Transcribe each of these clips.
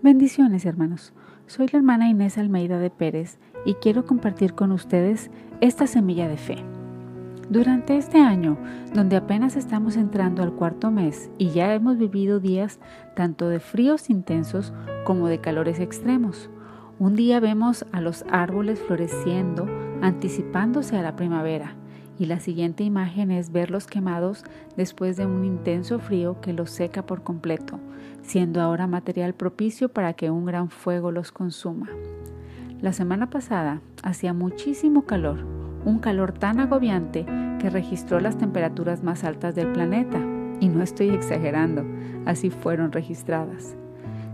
Bendiciones hermanos, soy la hermana Inés Almeida de Pérez y quiero compartir con ustedes esta semilla de fe. Durante este año, donde apenas estamos entrando al cuarto mes y ya hemos vivido días tanto de fríos intensos como de calores extremos, un día vemos a los árboles floreciendo, anticipándose a la primavera, y la siguiente imagen es verlos quemados después de un intenso frío que los seca por completo, siendo ahora material propicio para que un gran fuego los consuma. La semana pasada hacía muchísimo calor, un calor tan agobiante que registró las temperaturas más altas del planeta, y no estoy exagerando, así fueron registradas.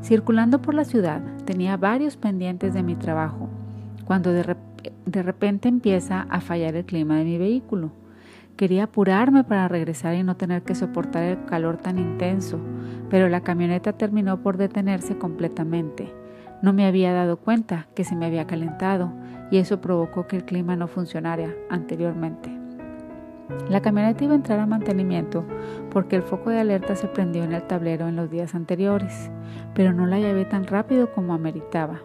Circulando por la ciudad tenía varios pendientes de mi trabajo, cuando de, de repente empieza a fallar el clima de mi vehículo. Quería apurarme para regresar y no tener que soportar el calor tan intenso, pero la camioneta terminó por detenerse completamente. No me había dado cuenta que se me había calentado y eso provocó que el clima no funcionara anteriormente. La camioneta iba a entrar a mantenimiento porque el foco de alerta se prendió en el tablero en los días anteriores, pero no la llevé tan rápido como ameritaba.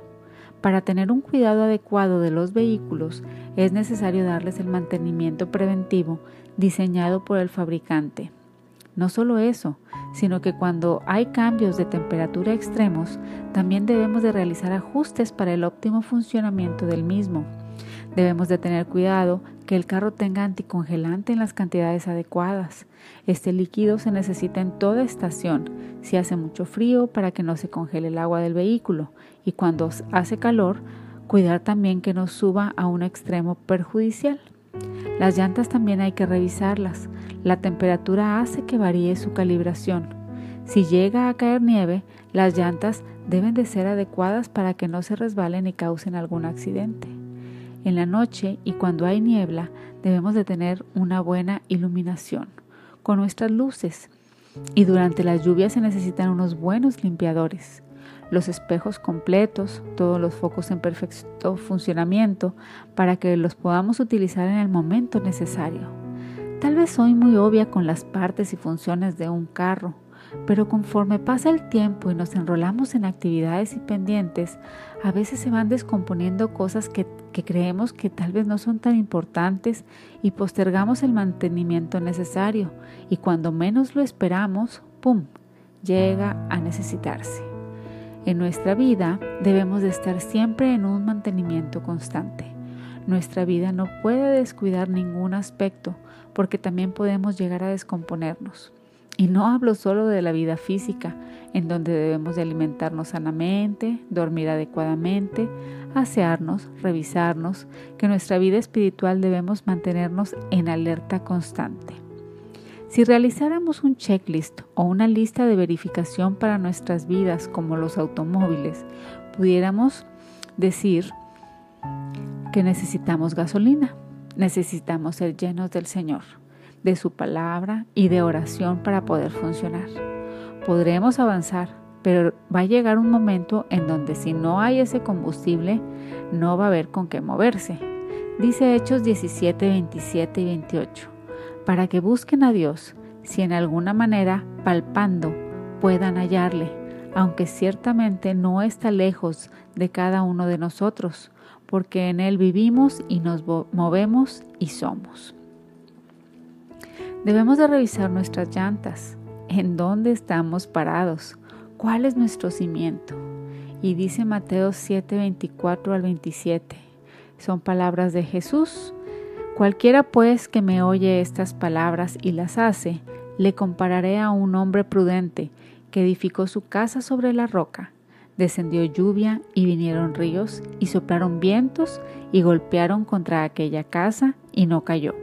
Para tener un cuidado adecuado de los vehículos es necesario darles el mantenimiento preventivo diseñado por el fabricante. No solo eso, sino que cuando hay cambios de temperatura extremos, también debemos de realizar ajustes para el óptimo funcionamiento del mismo. Debemos de tener cuidado que el carro tenga anticongelante en las cantidades adecuadas. Este líquido se necesita en toda estación, si hace mucho frío para que no se congele el agua del vehículo y cuando hace calor, cuidar también que no suba a un extremo perjudicial. Las llantas también hay que revisarlas. La temperatura hace que varíe su calibración. Si llega a caer nieve, las llantas deben de ser adecuadas para que no se resbalen y causen algún accidente. En la noche y cuando hay niebla debemos de tener una buena iluminación con nuestras luces y durante las lluvias se necesitan unos buenos limpiadores los espejos completos, todos los focos en perfecto funcionamiento para que los podamos utilizar en el momento necesario. Tal vez soy muy obvia con las partes y funciones de un carro, pero conforme pasa el tiempo y nos enrolamos en actividades y pendientes, a veces se van descomponiendo cosas que, que, creemos que tal vez no son tan importantes y postergamos el mantenimiento necesario y cuando menos lo esperamos, ¡pum!, llega a necesitarse. En nuestra vida debemos de estar siempre en un mantenimiento constante. Nuestra vida no puede descuidar ningún aspecto porque también podemos llegar a descomponernos. Y no hablo solo de la vida física, en donde debemos de alimentarnos sanamente, dormir adecuadamente, asearnos, revisarnos, que nuestra vida espiritual debemos mantenernos en alerta constante. Si realizáramos un checklist o una lista de verificación para nuestras vidas como los automóviles, pudiéramos decir que necesitamos gasolina, necesitamos ser llenos del Señor, de su palabra y de oración para poder funcionar. Podremos avanzar, pero va a llegar un momento en donde si no hay ese combustible, no va a haber con qué moverse. Dice Hechos 17, 27 y 28 para que busquen a Dios, si en alguna manera, palpando, puedan hallarle, aunque ciertamente no está lejos de cada uno de nosotros, porque en Él vivimos y nos movemos y somos. Debemos de revisar nuestras llantas, en dónde estamos parados, cuál es nuestro cimiento. Y dice Mateo 7, 24 al 27. Son palabras de Jesús Cualquiera pues que me oye estas palabras y las hace, le compararé a un hombre prudente que edificó su casa sobre la roca. Descendió lluvia y vinieron ríos y soplaron vientos y golpearon contra aquella casa y no cayó,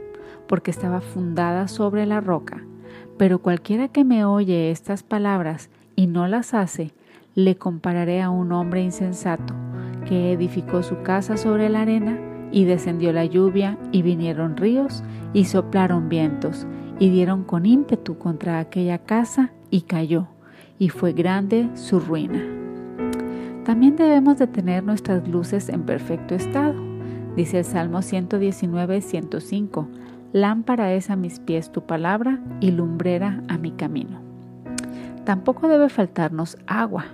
porque estaba fundada sobre la roca. Pero cualquiera que me oye estas palabras y no las hace, le compararé a un hombre insensato que edificó su casa sobre la arena y descendió la lluvia, y vinieron ríos, y soplaron vientos, y dieron con ímpetu contra aquella casa, y cayó, y fue grande su ruina. También debemos de tener nuestras luces en perfecto estado. Dice el Salmo 119, 105, Lámpara es a mis pies tu palabra y lumbrera a mi camino. Tampoco debe faltarnos agua,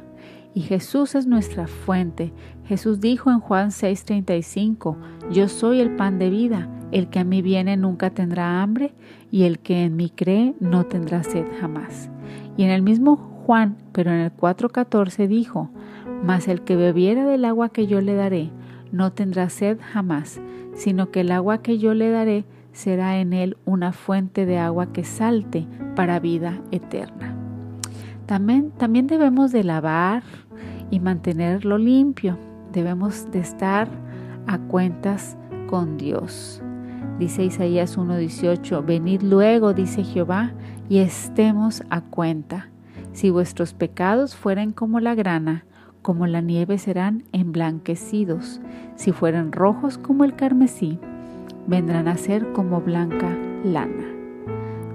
y Jesús es nuestra fuente. Jesús dijo en Juan 6:35, Yo soy el pan de vida, el que a mí viene nunca tendrá hambre, y el que en mí cree no tendrá sed jamás. Y en el mismo Juan, pero en el 4:14 dijo, Mas el que bebiera del agua que yo le daré, no tendrá sed jamás, sino que el agua que yo le daré será en él una fuente de agua que salte para vida eterna. También, también debemos de lavar y mantenerlo limpio. Debemos de estar a cuentas con Dios. Dice Isaías 1:18, venid luego, dice Jehová, y estemos a cuenta. Si vuestros pecados fueren como la grana, como la nieve serán emblanquecidos. Si fueren rojos como el carmesí, vendrán a ser como blanca lana.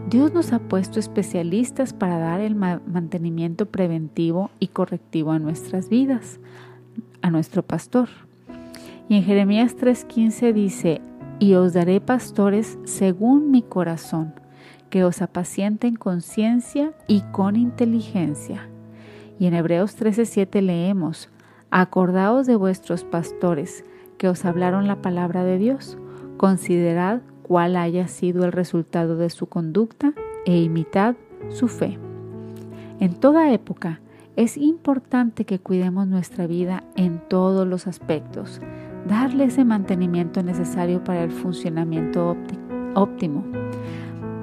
Dios nos ha puesto especialistas para dar el mantenimiento preventivo y correctivo a nuestras vidas, a nuestro pastor. Y en Jeremías 3:15 dice, y os daré pastores según mi corazón, que os apacienten con ciencia y con inteligencia. Y en Hebreos 13:7 leemos, acordaos de vuestros pastores, que os hablaron la palabra de Dios, considerad cuál haya sido el resultado de su conducta e imitad su fe. En toda época es importante que cuidemos nuestra vida en todos los aspectos, darle ese mantenimiento necesario para el funcionamiento óptimo,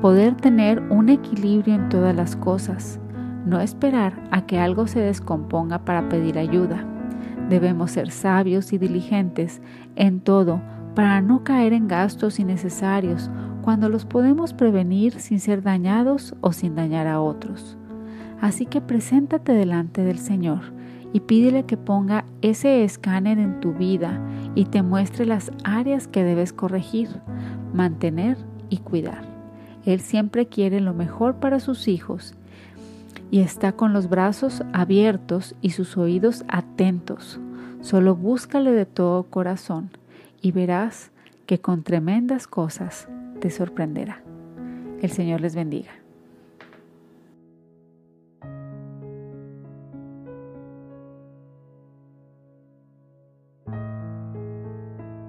poder tener un equilibrio en todas las cosas, no esperar a que algo se descomponga para pedir ayuda. Debemos ser sabios y diligentes en todo para no caer en gastos innecesarios cuando los podemos prevenir sin ser dañados o sin dañar a otros. Así que preséntate delante del Señor y pídele que ponga ese escáner en tu vida y te muestre las áreas que debes corregir, mantener y cuidar. Él siempre quiere lo mejor para sus hijos y está con los brazos abiertos y sus oídos atentos. Solo búscale de todo corazón y verás que con tremendas cosas te sorprenderá. El Señor les bendiga.